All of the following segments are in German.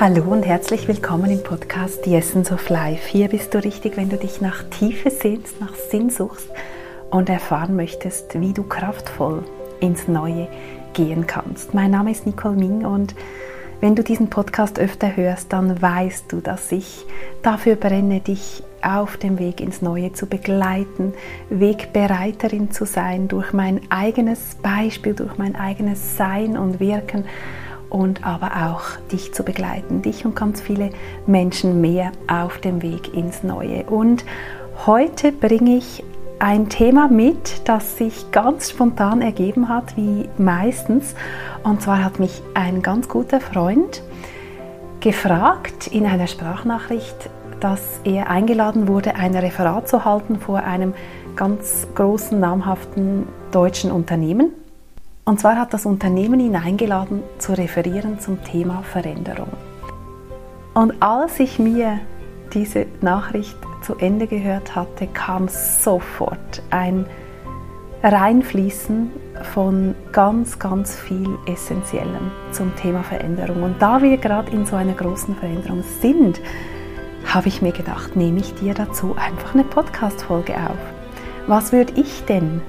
Hallo und herzlich willkommen im Podcast The Essence of Life. Hier bist du richtig, wenn du dich nach Tiefe sehnst, nach Sinn suchst und erfahren möchtest, wie du kraftvoll ins Neue gehen kannst. Mein Name ist Nicole Ming und wenn du diesen Podcast öfter hörst, dann weißt du, dass ich dafür brenne, dich auf dem Weg ins Neue zu begleiten, Wegbereiterin zu sein, durch mein eigenes Beispiel, durch mein eigenes Sein und Wirken und aber auch dich zu begleiten, dich und ganz viele Menschen mehr auf dem Weg ins Neue. Und heute bringe ich ein Thema mit, das sich ganz spontan ergeben hat, wie meistens. Und zwar hat mich ein ganz guter Freund gefragt in einer Sprachnachricht, dass er eingeladen wurde, ein Referat zu halten vor einem ganz großen, namhaften deutschen Unternehmen. Und zwar hat das Unternehmen ihn eingeladen zu referieren zum Thema Veränderung. Und als ich mir diese Nachricht zu Ende gehört hatte, kam sofort ein Reinfließen von ganz, ganz viel Essentiellem zum Thema Veränderung. Und da wir gerade in so einer großen Veränderung sind, habe ich mir gedacht, nehme ich dir dazu einfach eine Podcast-Folge auf. Was würde ich denn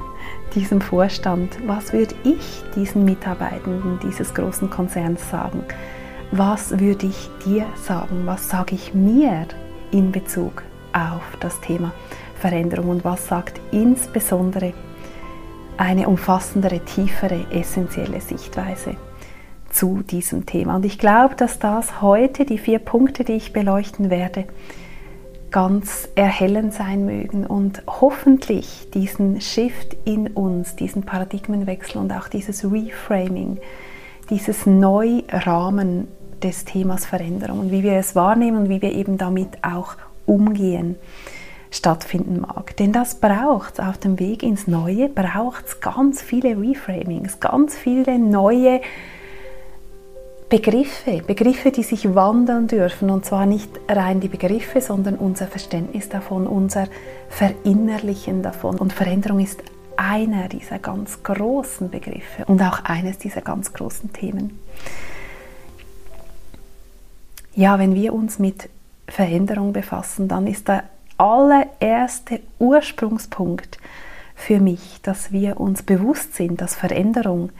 diesem Vorstand, was würde ich diesen Mitarbeitenden dieses großen Konzerns sagen? Was würde ich dir sagen? Was sage ich mir in Bezug auf das Thema Veränderung und was sagt insbesondere eine umfassendere, tiefere, essentielle Sichtweise zu diesem Thema? Und ich glaube, dass das heute die vier Punkte, die ich beleuchten werde, ganz erhellend sein mögen und hoffentlich diesen Shift in uns, diesen Paradigmenwechsel und auch dieses Reframing, dieses Neurahmen des Themas Veränderung und wie wir es wahrnehmen und wie wir eben damit auch umgehen stattfinden mag. Denn das braucht auf dem Weg ins Neue, braucht es ganz viele Reframings, ganz viele neue Begriffe, Begriffe, die sich wandeln dürfen und zwar nicht rein die Begriffe, sondern unser Verständnis davon, unser Verinnerlichen davon. Und Veränderung ist einer dieser ganz großen Begriffe und auch eines dieser ganz großen Themen. Ja, wenn wir uns mit Veränderung befassen, dann ist der allererste Ursprungspunkt für mich, dass wir uns bewusst sind, dass Veränderung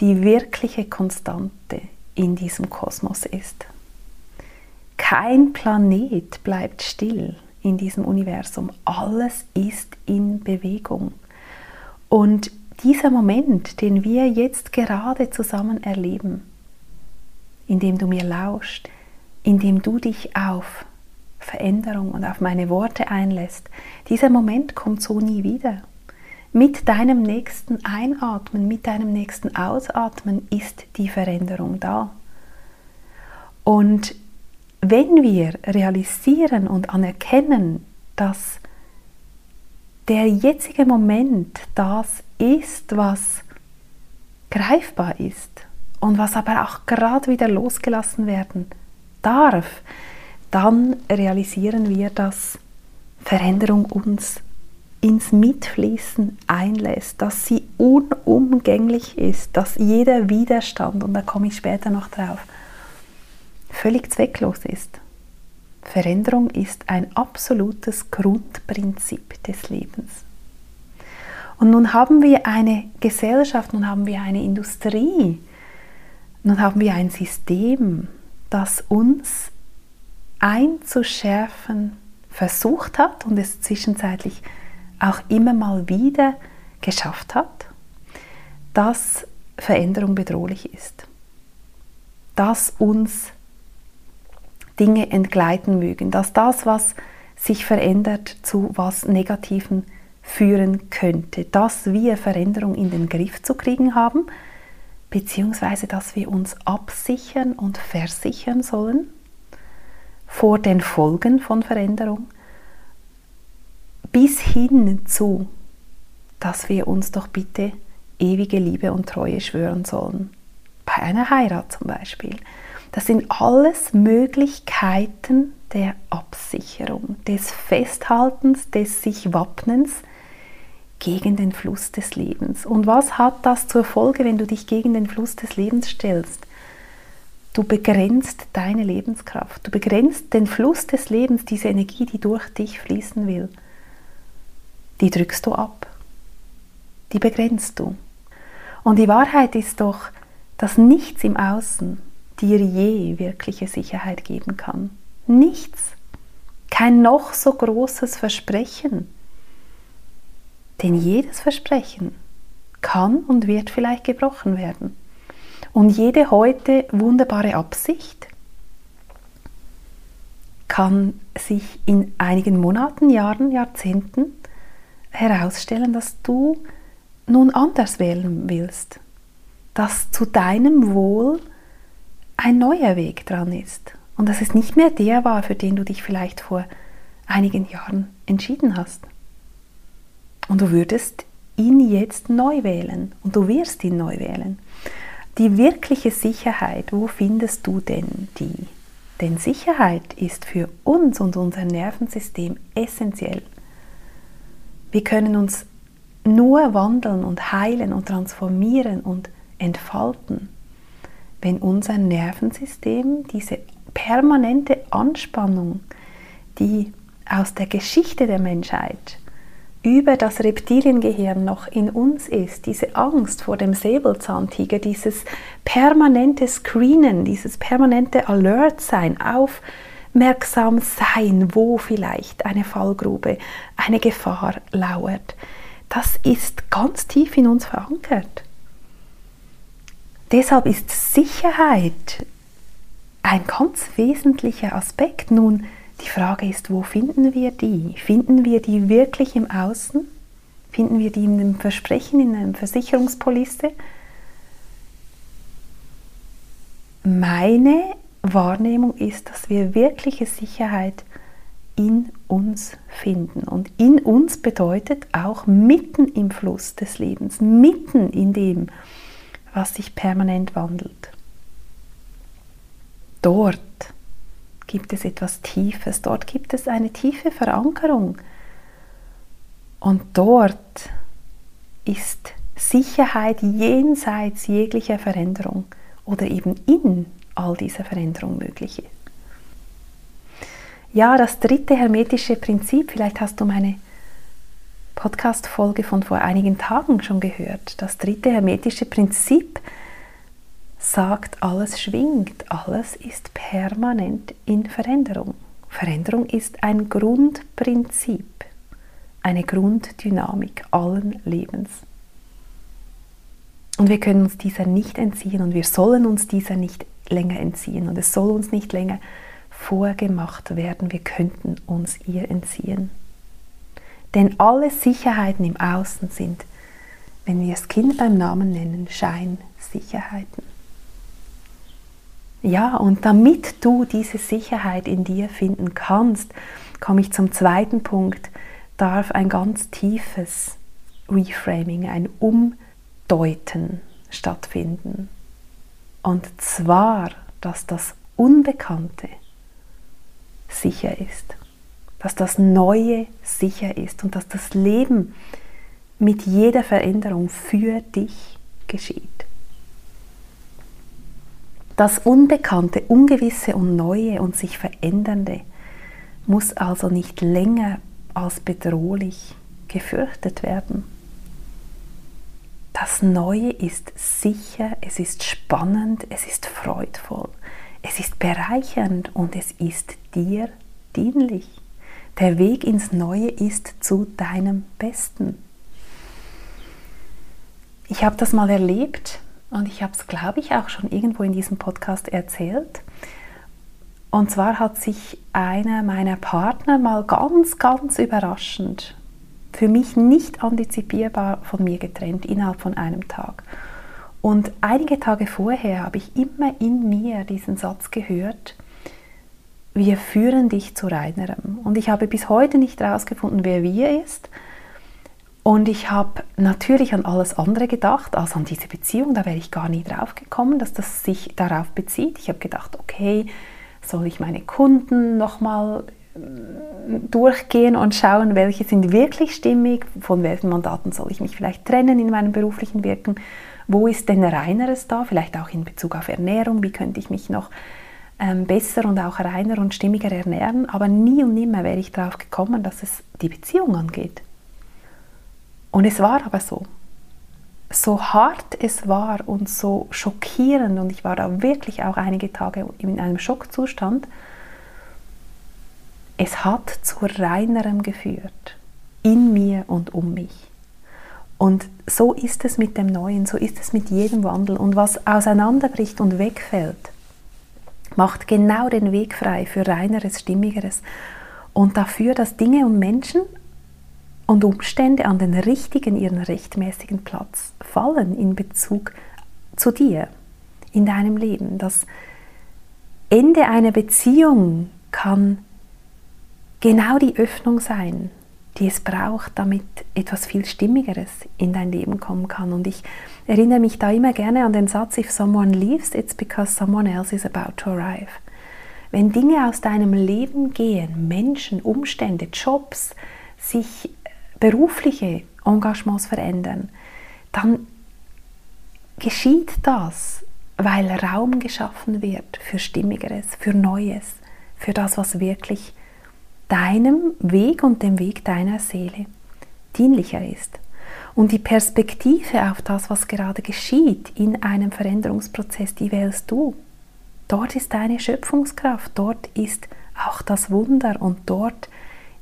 die wirkliche Konstante in diesem Kosmos ist. Kein Planet bleibt still in diesem Universum. Alles ist in Bewegung. Und dieser Moment, den wir jetzt gerade zusammen erleben, in dem du mir lauscht, in dem du dich auf Veränderung und auf meine Worte einlässt, dieser Moment kommt so nie wieder. Mit deinem nächsten Einatmen, mit deinem nächsten Ausatmen ist die Veränderung da. Und wenn wir realisieren und anerkennen, dass der jetzige Moment das ist, was greifbar ist und was aber auch gerade wieder losgelassen werden darf, dann realisieren wir, dass Veränderung uns ins Mitfließen einlässt, dass sie unumgänglich ist, dass jeder Widerstand, und da komme ich später noch drauf, völlig zwecklos ist. Veränderung ist ein absolutes Grundprinzip des Lebens. Und nun haben wir eine Gesellschaft, nun haben wir eine Industrie, nun haben wir ein System, das uns einzuschärfen versucht hat und es zwischenzeitlich auch immer mal wieder geschafft hat, dass Veränderung bedrohlich ist, dass uns Dinge entgleiten mögen, dass das, was sich verändert, zu was Negativen führen könnte, dass wir Veränderung in den Griff zu kriegen haben, beziehungsweise dass wir uns absichern und versichern sollen vor den Folgen von Veränderung bis hin zu, dass wir uns doch bitte ewige Liebe und Treue schwören sollen. Bei einer Heirat zum Beispiel. Das sind alles Möglichkeiten der Absicherung, des Festhaltens, des sich Wappnens gegen den Fluss des Lebens. Und was hat das zur Folge, wenn du dich gegen den Fluss des Lebens stellst? Du begrenzt deine Lebenskraft. Du begrenzt den Fluss des Lebens, diese Energie, die durch dich fließen will. Die drückst du ab. Die begrenzt du. Und die Wahrheit ist doch, dass nichts im Außen dir je wirkliche Sicherheit geben kann. Nichts. Kein noch so großes Versprechen. Denn jedes Versprechen kann und wird vielleicht gebrochen werden. Und jede heute wunderbare Absicht kann sich in einigen Monaten, Jahren, Jahrzehnten herausstellen, dass du nun anders wählen willst, dass zu deinem Wohl ein neuer Weg dran ist und dass es nicht mehr der war, für den du dich vielleicht vor einigen Jahren entschieden hast. Und du würdest ihn jetzt neu wählen und du wirst ihn neu wählen. Die wirkliche Sicherheit, wo findest du denn die? Denn Sicherheit ist für uns und unser Nervensystem essentiell. Wir können uns nur wandeln und heilen und transformieren und entfalten, wenn unser Nervensystem diese permanente Anspannung, die aus der Geschichte der Menschheit über das Reptiliengehirn noch in uns ist, diese Angst vor dem Säbelzahntiger, dieses permanente Screenen, dieses permanente Alert-Sein, aufmerksam sein, wo vielleicht eine Fallgrube, eine Gefahr lauert, das ist ganz tief in uns verankert. Deshalb ist Sicherheit ein ganz wesentlicher Aspekt. Nun, die Frage ist, wo finden wir die? Finden wir die wirklich im Außen? Finden wir die in einem Versprechen, in einer Versicherungspolice? Meine Wahrnehmung ist, dass wir wirkliche Sicherheit in uns finden. Und in uns bedeutet auch mitten im Fluss des Lebens, mitten in dem, was sich permanent wandelt. Dort gibt es etwas Tiefes, dort gibt es eine tiefe Verankerung. Und dort ist Sicherheit jenseits jeglicher Veränderung oder eben in all dieser Veränderung möglich ist. Ja, das dritte hermetische Prinzip, vielleicht hast du meine Podcast-Folge von vor einigen Tagen schon gehört. Das dritte hermetische Prinzip sagt, alles schwingt, alles ist permanent in Veränderung. Veränderung ist ein Grundprinzip, eine Grunddynamik allen Lebens. Und wir können uns dieser nicht entziehen und wir sollen uns dieser nicht länger entziehen und es soll uns nicht länger vorgemacht werden, wir könnten uns ihr entziehen. Denn alle Sicherheiten im Außen sind, wenn wir das Kind beim Namen nennen, Scheinsicherheiten. Ja, und damit du diese Sicherheit in dir finden kannst, komme ich zum zweiten Punkt, darf ein ganz tiefes Reframing, ein Umdeuten stattfinden. Und zwar, dass das Unbekannte sicher ist, dass das Neue sicher ist und dass das Leben mit jeder Veränderung für dich geschieht. Das Unbekannte, Ungewisse und Neue und sich Verändernde muss also nicht länger als bedrohlich gefürchtet werden. Das Neue ist sicher, es ist spannend, es ist freudvoll, es ist bereichernd und es ist dir dienlich. Der Weg ins Neue ist zu deinem Besten. Ich habe das mal erlebt und ich habe es, glaube ich, auch schon irgendwo in diesem Podcast erzählt. Und zwar hat sich einer meiner Partner mal ganz, ganz überraschend, für mich nicht antizipierbar von mir getrennt, innerhalb von einem Tag. Und einige Tage vorher habe ich immer in mir diesen Satz gehört, wir führen dich zu reinerem. Und ich habe bis heute nicht herausgefunden, wer wir ist. Und ich habe natürlich an alles andere gedacht, als an diese Beziehung. Da wäre ich gar nie drauf gekommen, dass das sich darauf bezieht. Ich habe gedacht, okay, soll ich meine Kunden nochmal durchgehen und schauen, welche sind wirklich stimmig, von welchen Mandaten soll ich mich vielleicht trennen in meinem beruflichen Wirken, wo ist denn reineres da, vielleicht auch in Bezug auf Ernährung, wie könnte ich mich noch ähm, besser und auch reiner und stimmiger ernähren, aber nie und nimmer wäre ich darauf gekommen, dass es die Beziehung angeht. Und es war aber so. So hart es war und so schockierend, und ich war da wirklich auch einige Tage in einem Schockzustand, es hat zu reinerem geführt, in mir und um mich. Und so ist es mit dem Neuen, so ist es mit jedem Wandel. Und was auseinanderbricht und wegfällt, macht genau den Weg frei für reineres, stimmigeres und dafür, dass Dinge und Menschen und Umstände an den richtigen, ihren rechtmäßigen Platz fallen in Bezug zu dir, in deinem Leben. Das Ende einer Beziehung kann genau die Öffnung sein, die es braucht, damit etwas viel Stimmigeres in dein Leben kommen kann. Und ich erinnere mich da immer gerne an den Satz, if someone leaves, it's because someone else is about to arrive. Wenn Dinge aus deinem Leben gehen, Menschen, Umstände, Jobs, sich berufliche Engagements verändern, dann geschieht das, weil Raum geschaffen wird für Stimmigeres, für Neues, für das, was wirklich deinem Weg und dem Weg deiner Seele dienlicher ist. Und die Perspektive auf das, was gerade geschieht in einem Veränderungsprozess, die wählst du. Dort ist deine Schöpfungskraft, dort ist auch das Wunder und dort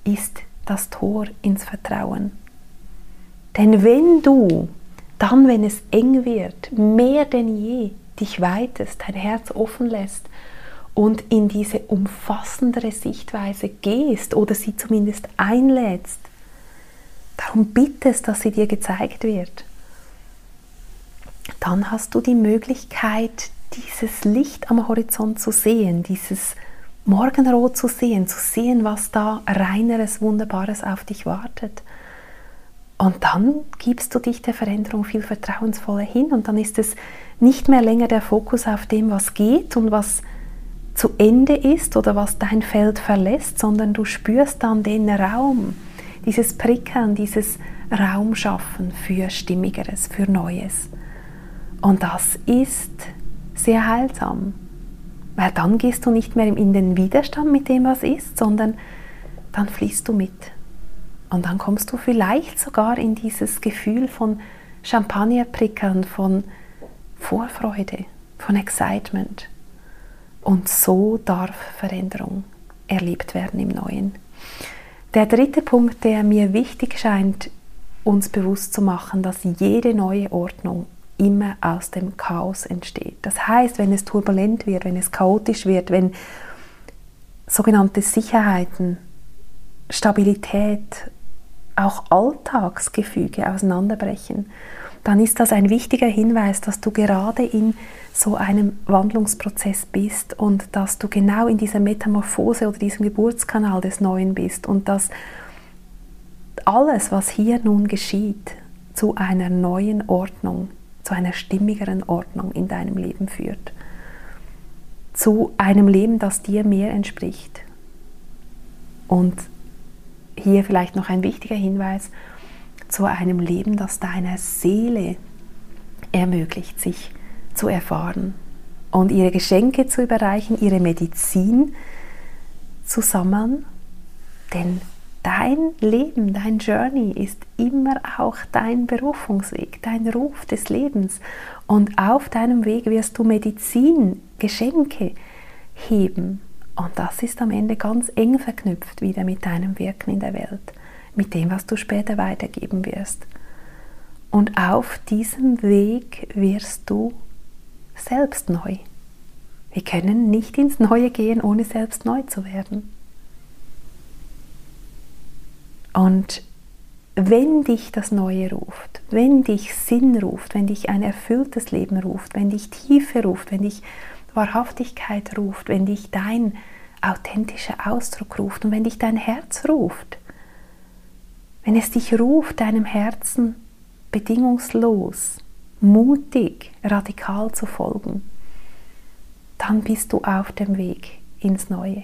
ist das Tor ins Vertrauen. Denn wenn du dann, wenn es eng wird, mehr denn je dich weitest, dein Herz offen lässt und in diese umfassendere Sichtweise gehst oder sie zumindest einlädst, darum bittest, dass sie dir gezeigt wird, dann hast du die Möglichkeit, dieses Licht am Horizont zu sehen, dieses Morgenrot zu sehen, zu sehen, was da reineres, wunderbares auf dich wartet. Und dann gibst du dich der Veränderung viel vertrauensvoller hin und dann ist es nicht mehr länger der Fokus auf dem, was geht und was zu Ende ist oder was dein Feld verlässt, sondern du spürst dann den Raum, dieses Prickeln, dieses Raumschaffen für Stimmigeres, für Neues. Und das ist sehr heilsam, weil dann gehst du nicht mehr in den Widerstand mit dem, was ist, sondern dann fließt du mit. Und dann kommst du vielleicht sogar in dieses Gefühl von Champagnerprickeln, von Vorfreude, von Excitement. Und so darf Veränderung erlebt werden im Neuen. Der dritte Punkt, der mir wichtig scheint, uns bewusst zu machen, dass jede neue Ordnung immer aus dem Chaos entsteht. Das heißt, wenn es turbulent wird, wenn es chaotisch wird, wenn sogenannte Sicherheiten, Stabilität, auch Alltagsgefüge auseinanderbrechen, dann ist das ein wichtiger Hinweis, dass du gerade in so einem Wandlungsprozess bist und dass du genau in dieser Metamorphose oder diesem Geburtskanal des Neuen bist und dass alles, was hier nun geschieht, zu einer neuen Ordnung, zu einer stimmigeren Ordnung in deinem Leben führt. Zu einem Leben, das dir mehr entspricht. Und hier vielleicht noch ein wichtiger Hinweis, zu einem Leben, das deiner Seele ermöglicht, sich zu erfahren und ihre Geschenke zu überreichen, ihre Medizin zu sammeln. Denn dein Leben, dein Journey ist immer auch dein Berufungsweg, dein Ruf des Lebens. Und auf deinem Weg wirst du Medizin, Geschenke heben. Und das ist am Ende ganz eng verknüpft wieder mit deinem Wirken in der Welt mit dem, was du später weitergeben wirst. Und auf diesem Weg wirst du selbst neu. Wir können nicht ins Neue gehen, ohne selbst neu zu werden. Und wenn dich das Neue ruft, wenn dich Sinn ruft, wenn dich ein erfülltes Leben ruft, wenn dich Tiefe ruft, wenn dich Wahrhaftigkeit ruft, wenn dich dein authentischer Ausdruck ruft und wenn dich dein Herz ruft, wenn es dich ruft, deinem Herzen bedingungslos, mutig, radikal zu folgen, dann bist du auf dem Weg ins Neue.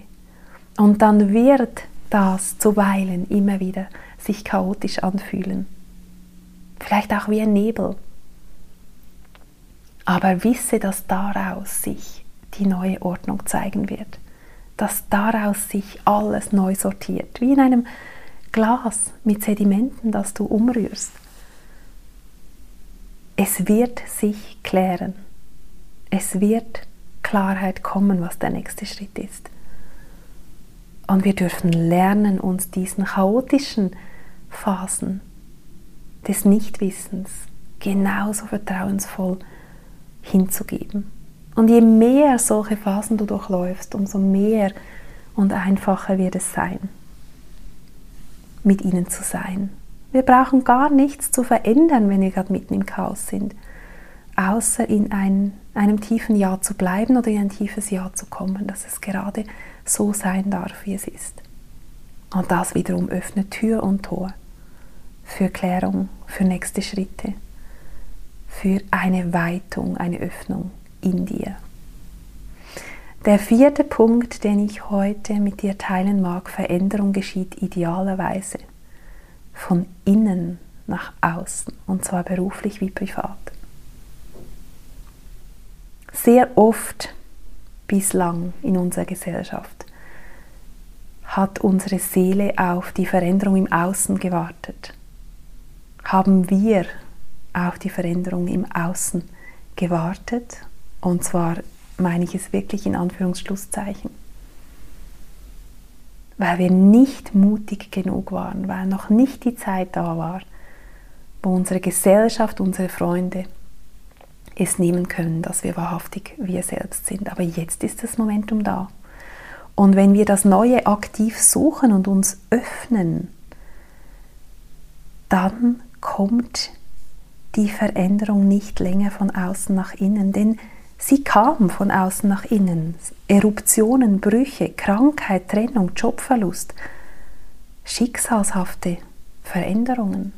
Und dann wird das zuweilen immer wieder sich chaotisch anfühlen. Vielleicht auch wie ein Nebel. Aber wisse, dass daraus sich die neue Ordnung zeigen wird. Dass daraus sich alles neu sortiert. Wie in einem Glas mit Sedimenten, das du umrührst. Es wird sich klären. Es wird Klarheit kommen, was der nächste Schritt ist. Und wir dürfen lernen, uns diesen chaotischen Phasen des Nichtwissens genauso vertrauensvoll hinzugeben. Und je mehr solche Phasen du durchläufst, umso mehr und einfacher wird es sein, mit ihnen zu sein. Wir brauchen gar nichts zu verändern, wenn wir gerade mitten im Chaos sind, außer in ein, einem tiefen Ja zu bleiben oder in ein tiefes Ja zu kommen, dass es gerade so sein darf, wie es ist. Und das wiederum öffnet Tür und Tor für Klärung, für nächste Schritte, für eine Weitung, eine Öffnung in dir. Der vierte Punkt, den ich heute mit dir teilen mag, Veränderung geschieht idealerweise von innen nach außen, und zwar beruflich wie privat. Sehr oft bislang in unserer Gesellschaft hat unsere Seele auf die Veränderung im Außen gewartet. Haben wir auf die Veränderung im Außen gewartet? Und zwar meine ich es wirklich in Anführungsschlusszeichen weil wir nicht mutig genug waren, weil noch nicht die Zeit da war, wo unsere Gesellschaft, unsere Freunde es nehmen können, dass wir wahrhaftig wir selbst sind. Aber jetzt ist das Momentum da. Und wenn wir das Neue aktiv suchen und uns öffnen, dann kommt die Veränderung nicht länger von außen nach innen, denn Sie kam von außen nach innen. Eruptionen, Brüche, Krankheit, Trennung, Jobverlust, schicksalshafte Veränderungen.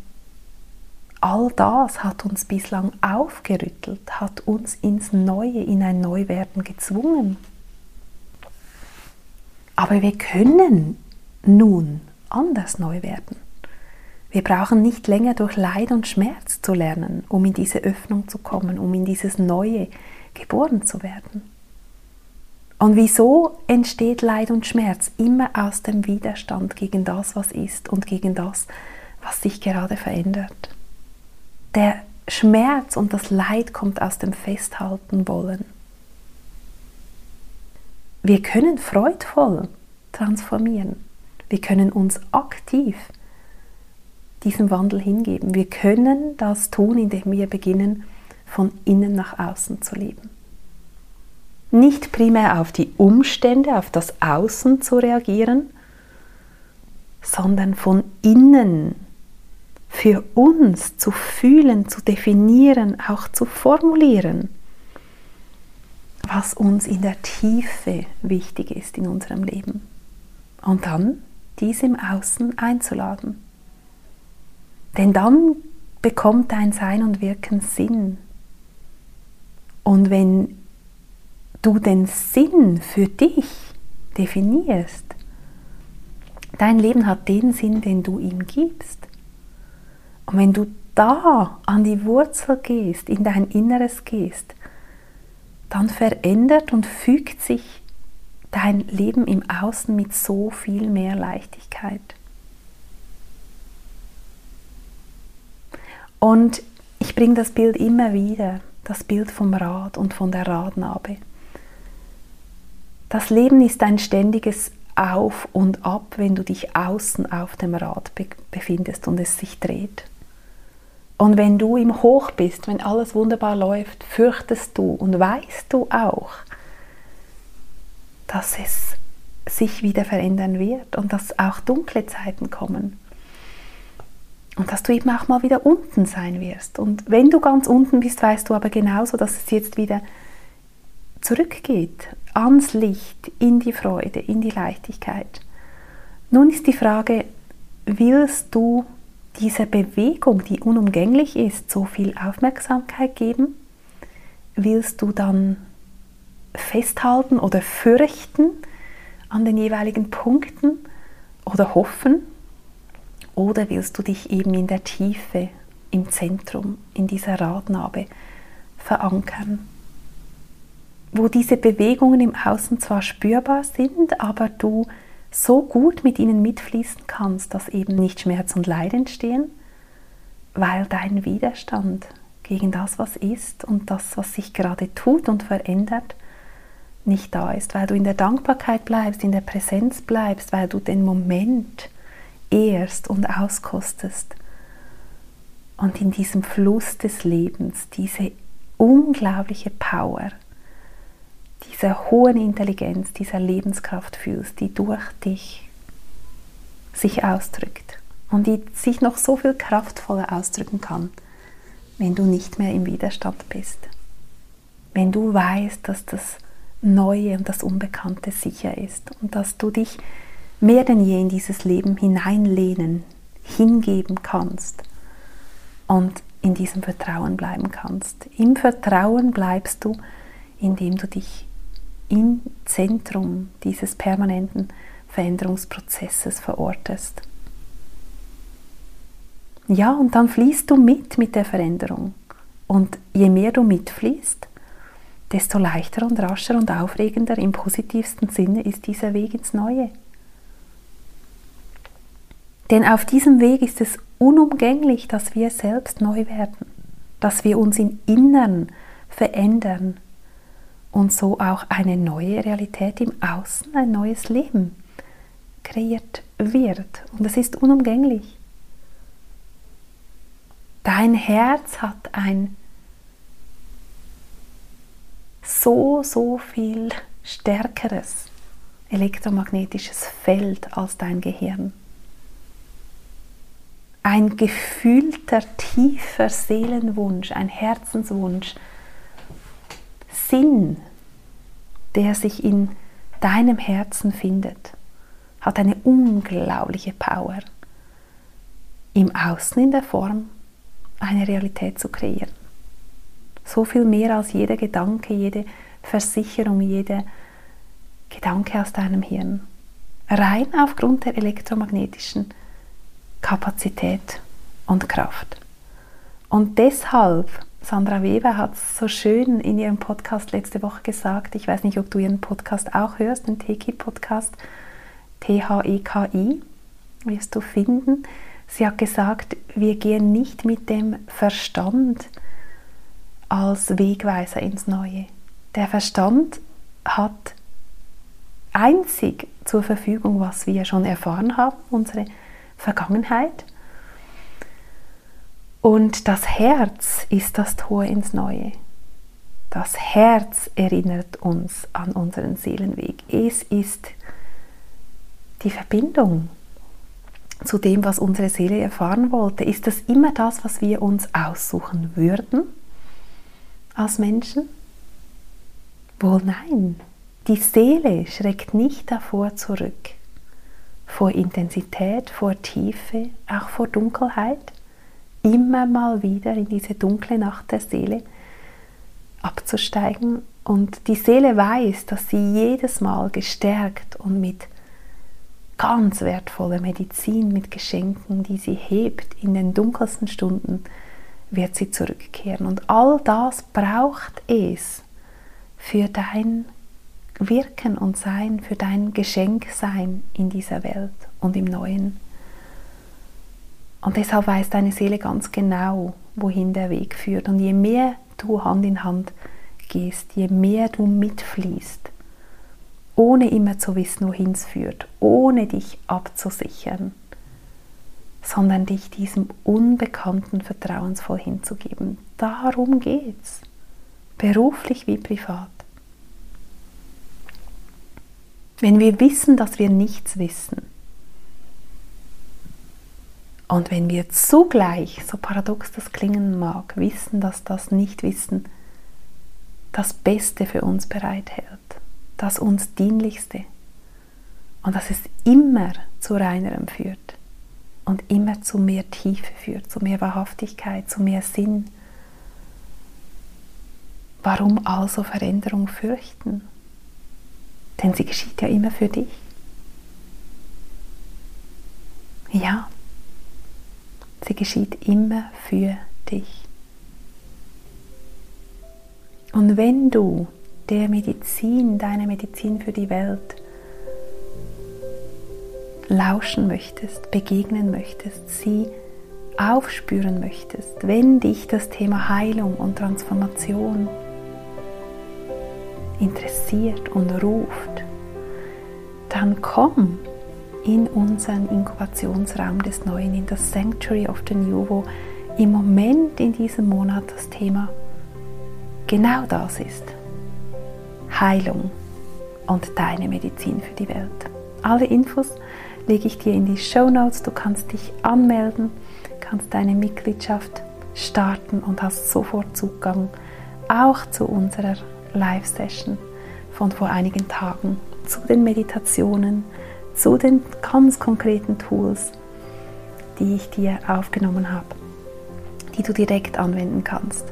All das hat uns bislang aufgerüttelt, hat uns ins Neue, in ein Neuwerden gezwungen. Aber wir können nun anders neu werden. Wir brauchen nicht länger durch Leid und Schmerz zu lernen, um in diese Öffnung zu kommen, um in dieses Neue, geboren zu werden. Und wieso entsteht Leid und Schmerz? Immer aus dem Widerstand gegen das, was ist und gegen das, was sich gerade verändert. Der Schmerz und das Leid kommt aus dem Festhalten wollen. Wir können freudvoll transformieren. Wir können uns aktiv diesem Wandel hingeben. Wir können das tun, indem wir beginnen, von innen nach außen zu leben. Nicht primär auf die Umstände, auf das Außen zu reagieren, sondern von innen für uns zu fühlen, zu definieren, auch zu formulieren, was uns in der Tiefe wichtig ist in unserem Leben. Und dann dies im Außen einzuladen. Denn dann bekommt dein Sein und Wirken Sinn. Und wenn du den Sinn für dich definierst, dein Leben hat den Sinn, den du ihm gibst. Und wenn du da an die Wurzel gehst, in dein Inneres gehst, dann verändert und fügt sich dein Leben im Außen mit so viel mehr Leichtigkeit. Und ich bringe das Bild immer wieder das Bild vom Rad und von der Radnabe. Das Leben ist ein ständiges Auf und Ab, wenn du dich außen auf dem Rad befindest und es sich dreht. Und wenn du im Hoch bist, wenn alles wunderbar läuft, fürchtest du und weißt du auch, dass es sich wieder verändern wird und dass auch dunkle Zeiten kommen. Und dass du eben auch mal wieder unten sein wirst. Und wenn du ganz unten bist, weißt du aber genauso, dass es jetzt wieder zurückgeht ans Licht, in die Freude, in die Leichtigkeit. Nun ist die Frage, willst du dieser Bewegung, die unumgänglich ist, so viel Aufmerksamkeit geben? Willst du dann festhalten oder fürchten an den jeweiligen Punkten oder hoffen? Oder willst du dich eben in der Tiefe, im Zentrum, in dieser Radnabe verankern? Wo diese Bewegungen im Außen zwar spürbar sind, aber du so gut mit ihnen mitfließen kannst, dass eben nicht Schmerz und Leid entstehen, weil dein Widerstand gegen das, was ist und das, was sich gerade tut und verändert, nicht da ist, weil du in der Dankbarkeit bleibst, in der Präsenz bleibst, weil du den Moment ehrst und auskostest und in diesem Fluss des Lebens diese unglaubliche Power, dieser hohen Intelligenz, dieser Lebenskraft fühlst, die durch dich sich ausdrückt und die sich noch so viel kraftvoller ausdrücken kann, wenn du nicht mehr im Widerstand bist. Wenn du weißt, dass das Neue und das Unbekannte sicher ist und dass du dich mehr denn je in dieses Leben hineinlehnen, hingeben kannst und in diesem Vertrauen bleiben kannst. Im Vertrauen bleibst du, indem du dich im Zentrum dieses permanenten Veränderungsprozesses verortest. Ja, und dann fließt du mit mit der Veränderung. Und je mehr du mitfließt, desto leichter und rascher und aufregender im positivsten Sinne ist dieser Weg ins Neue. Denn auf diesem Weg ist es unumgänglich, dass wir selbst neu werden, dass wir uns im Innern verändern und so auch eine neue Realität im Außen, ein neues Leben kreiert wird. Und es ist unumgänglich. Dein Herz hat ein so, so viel stärkeres elektromagnetisches Feld als dein Gehirn. Ein gefühlter, tiefer Seelenwunsch, ein Herzenswunsch, Sinn, der sich in deinem Herzen findet, hat eine unglaubliche Power, im Außen in der Form eine Realität zu kreieren. So viel mehr als jeder Gedanke, jede Versicherung, jeder Gedanke aus deinem Hirn. Rein aufgrund der elektromagnetischen Kapazität und Kraft. Und deshalb, Sandra Weber hat es so schön in ihrem Podcast letzte Woche gesagt, ich weiß nicht, ob du ihren Podcast auch hörst, den Teki-Podcast, T-H-E-K-I, wirst du finden. Sie hat gesagt, wir gehen nicht mit dem Verstand als Wegweiser ins Neue. Der Verstand hat einzig zur Verfügung, was wir schon erfahren haben, unsere Vergangenheit. Und das Herz ist das Tor ins Neue. Das Herz erinnert uns an unseren Seelenweg. Es ist die Verbindung zu dem, was unsere Seele erfahren wollte. Ist das immer das, was wir uns aussuchen würden als Menschen? Wohl nein. Die Seele schreckt nicht davor zurück. Vor Intensität, vor Tiefe, auch vor Dunkelheit. Immer mal wieder in diese dunkle Nacht der Seele abzusteigen. Und die Seele weiß, dass sie jedes Mal gestärkt und mit ganz wertvoller Medizin, mit Geschenken, die sie hebt in den dunkelsten Stunden, wird sie zurückkehren. Und all das braucht es für dein Wirken und Sein, für dein Geschenksein in dieser Welt und im Neuen. Und deshalb weiß deine Seele ganz genau, wohin der Weg führt. Und je mehr du Hand in Hand gehst, je mehr du mitfließt, ohne immer zu wissen, wohin es führt, ohne dich abzusichern, sondern dich diesem Unbekannten vertrauensvoll hinzugeben. Darum geht's, beruflich wie privat. Wenn wir wissen, dass wir nichts wissen, und wenn wir zugleich, so paradox das klingen mag, wissen, dass das Nichtwissen das Beste für uns bereithält, das uns Dienlichste und dass es immer zu reinerem führt und immer zu mehr Tiefe führt, zu mehr Wahrhaftigkeit, zu mehr Sinn. Warum also Veränderung fürchten? Denn sie geschieht ja immer für dich. Ja, sie geschieht immer für dich. Und wenn du der Medizin, deiner Medizin für die Welt, lauschen möchtest, begegnen möchtest, sie aufspüren möchtest, wenn dich das Thema Heilung und Transformation interessiert und ruft, dann komm in unseren Inkubationsraum des Neuen, in das Sanctuary of the New, wo im Moment in diesem Monat das Thema genau das ist. Heilung und deine Medizin für die Welt. Alle Infos lege ich dir in die Show Notes. Du kannst dich anmelden, kannst deine Mitgliedschaft starten und hast sofort Zugang auch zu unserer Live-Session von vor einigen Tagen, zu den Meditationen, zu den ganz konkreten Tools, die ich dir aufgenommen habe, die du direkt anwenden kannst.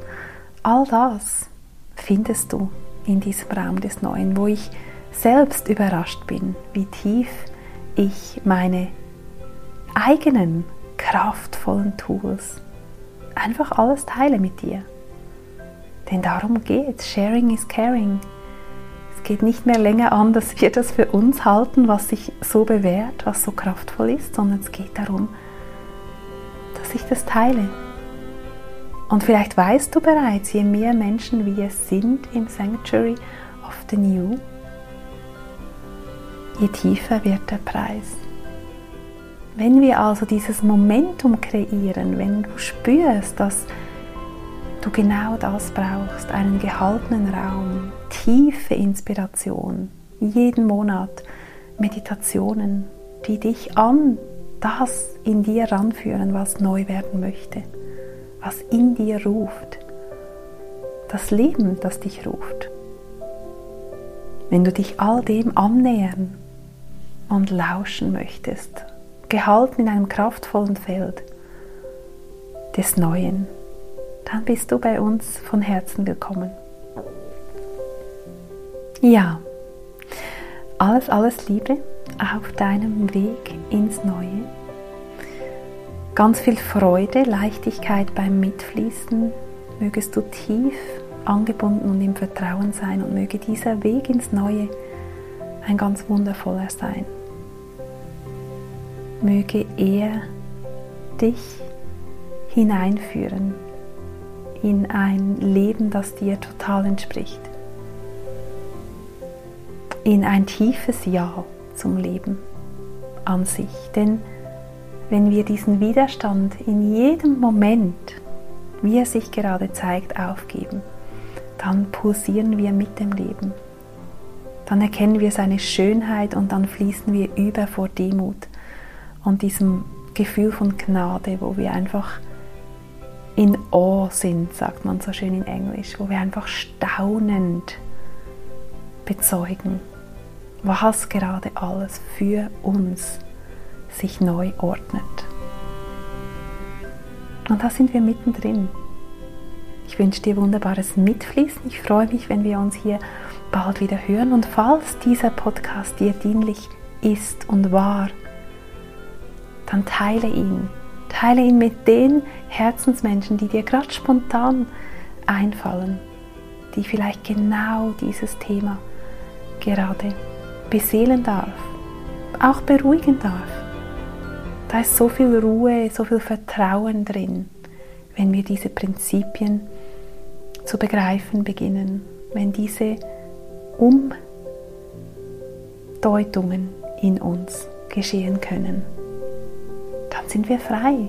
All das findest du in diesem Raum des Neuen, wo ich selbst überrascht bin, wie tief ich meine eigenen kraftvollen Tools einfach alles teile mit dir. Denn darum geht Sharing is caring. Es geht nicht mehr länger an, dass wir das für uns halten, was sich so bewährt, was so kraftvoll ist, sondern es geht darum, dass ich das teile. Und vielleicht weißt du bereits, je mehr Menschen wir sind im Sanctuary of the New, je tiefer wird der Preis. Wenn wir also dieses Momentum kreieren, wenn du spürst, dass du genau das brauchst, einen gehaltenen Raum, tiefe Inspiration, jeden Monat Meditationen, die dich an das in dir ranführen, was neu werden möchte, was in dir ruft, das Leben, das dich ruft. Wenn du dich all dem annähern und lauschen möchtest, gehalten in einem kraftvollen Feld des Neuen, dann bist du bei uns von Herzen willkommen. Ja, alles, alles Liebe auf deinem Weg ins Neue. Ganz viel Freude, Leichtigkeit beim Mitfließen. Mögest du tief angebunden und im Vertrauen sein und möge dieser Weg ins Neue ein ganz wundervoller sein möge er dich hineinführen in ein Leben, das dir total entspricht. In ein tiefes Ja zum Leben an sich. Denn wenn wir diesen Widerstand in jedem Moment, wie er sich gerade zeigt, aufgeben, dann pulsieren wir mit dem Leben. Dann erkennen wir seine Schönheit und dann fließen wir über vor Demut und diesem Gefühl von Gnade, wo wir einfach in Awe sind, sagt man so schön in Englisch, wo wir einfach staunend bezeugen, was gerade alles für uns sich neu ordnet. Und da sind wir mittendrin. Ich wünsche dir wunderbares Mitfließen. Ich freue mich, wenn wir uns hier bald wieder hören. Und falls dieser Podcast dir dienlich ist und war, dann teile ihn. Teile ihn mit den Herzensmenschen, die dir gerade spontan einfallen, die vielleicht genau dieses Thema gerade beseelen darf, auch beruhigen darf. Da ist so viel Ruhe, so viel Vertrauen drin, wenn wir diese Prinzipien zu begreifen beginnen, wenn diese Umdeutungen in uns geschehen können dann sind wir frei.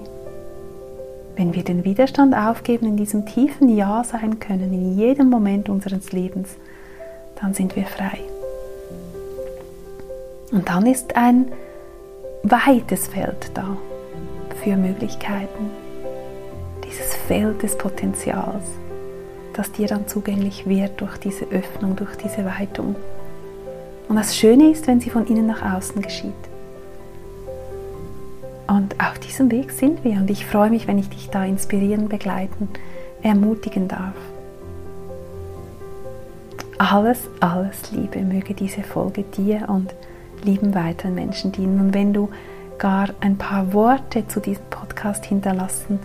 Wenn wir den Widerstand aufgeben, in diesem tiefen Ja sein können, in jedem Moment unseres Lebens, dann sind wir frei. Und dann ist ein weites Feld da für Möglichkeiten. Dieses Feld des Potenzials, das dir dann zugänglich wird durch diese Öffnung, durch diese Weitung. Und das Schöne ist, wenn sie von innen nach außen geschieht. Und auf diesem Weg sind wir und ich freue mich, wenn ich dich da inspirieren, begleiten, ermutigen darf. alles, alles Liebe. Möge diese Folge dir und lieben weiteren Menschen dienen. Und wenn du gar ein paar Worte zu diesem Podcast hinterlassen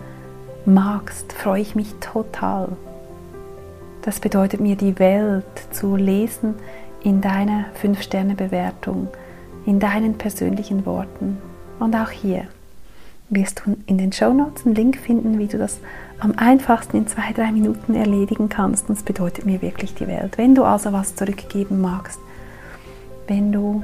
magst, freue ich mich total. Das bedeutet mir die Welt zu lesen in deiner 5-Sterne-Bewertung, in deinen persönlichen Worten. Und auch hier wirst du in den Show Notes einen Link finden, wie du das am einfachsten in zwei, drei Minuten erledigen kannst. Und es bedeutet mir wirklich die Welt. Wenn du also was zurückgeben magst, wenn du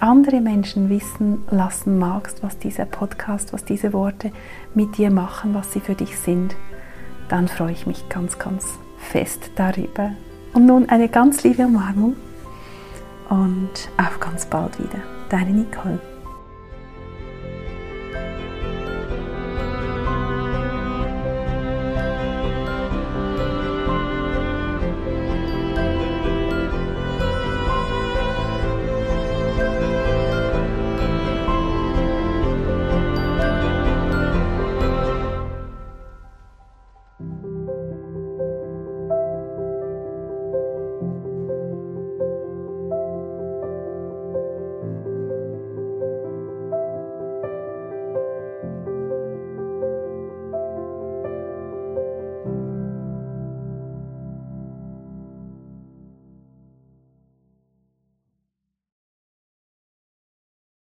andere Menschen wissen lassen magst, was dieser Podcast, was diese Worte mit dir machen, was sie für dich sind, dann freue ich mich ganz, ganz fest darüber. Und nun eine ganz liebe Umarmung und auf ganz bald wieder. Deine Nicole.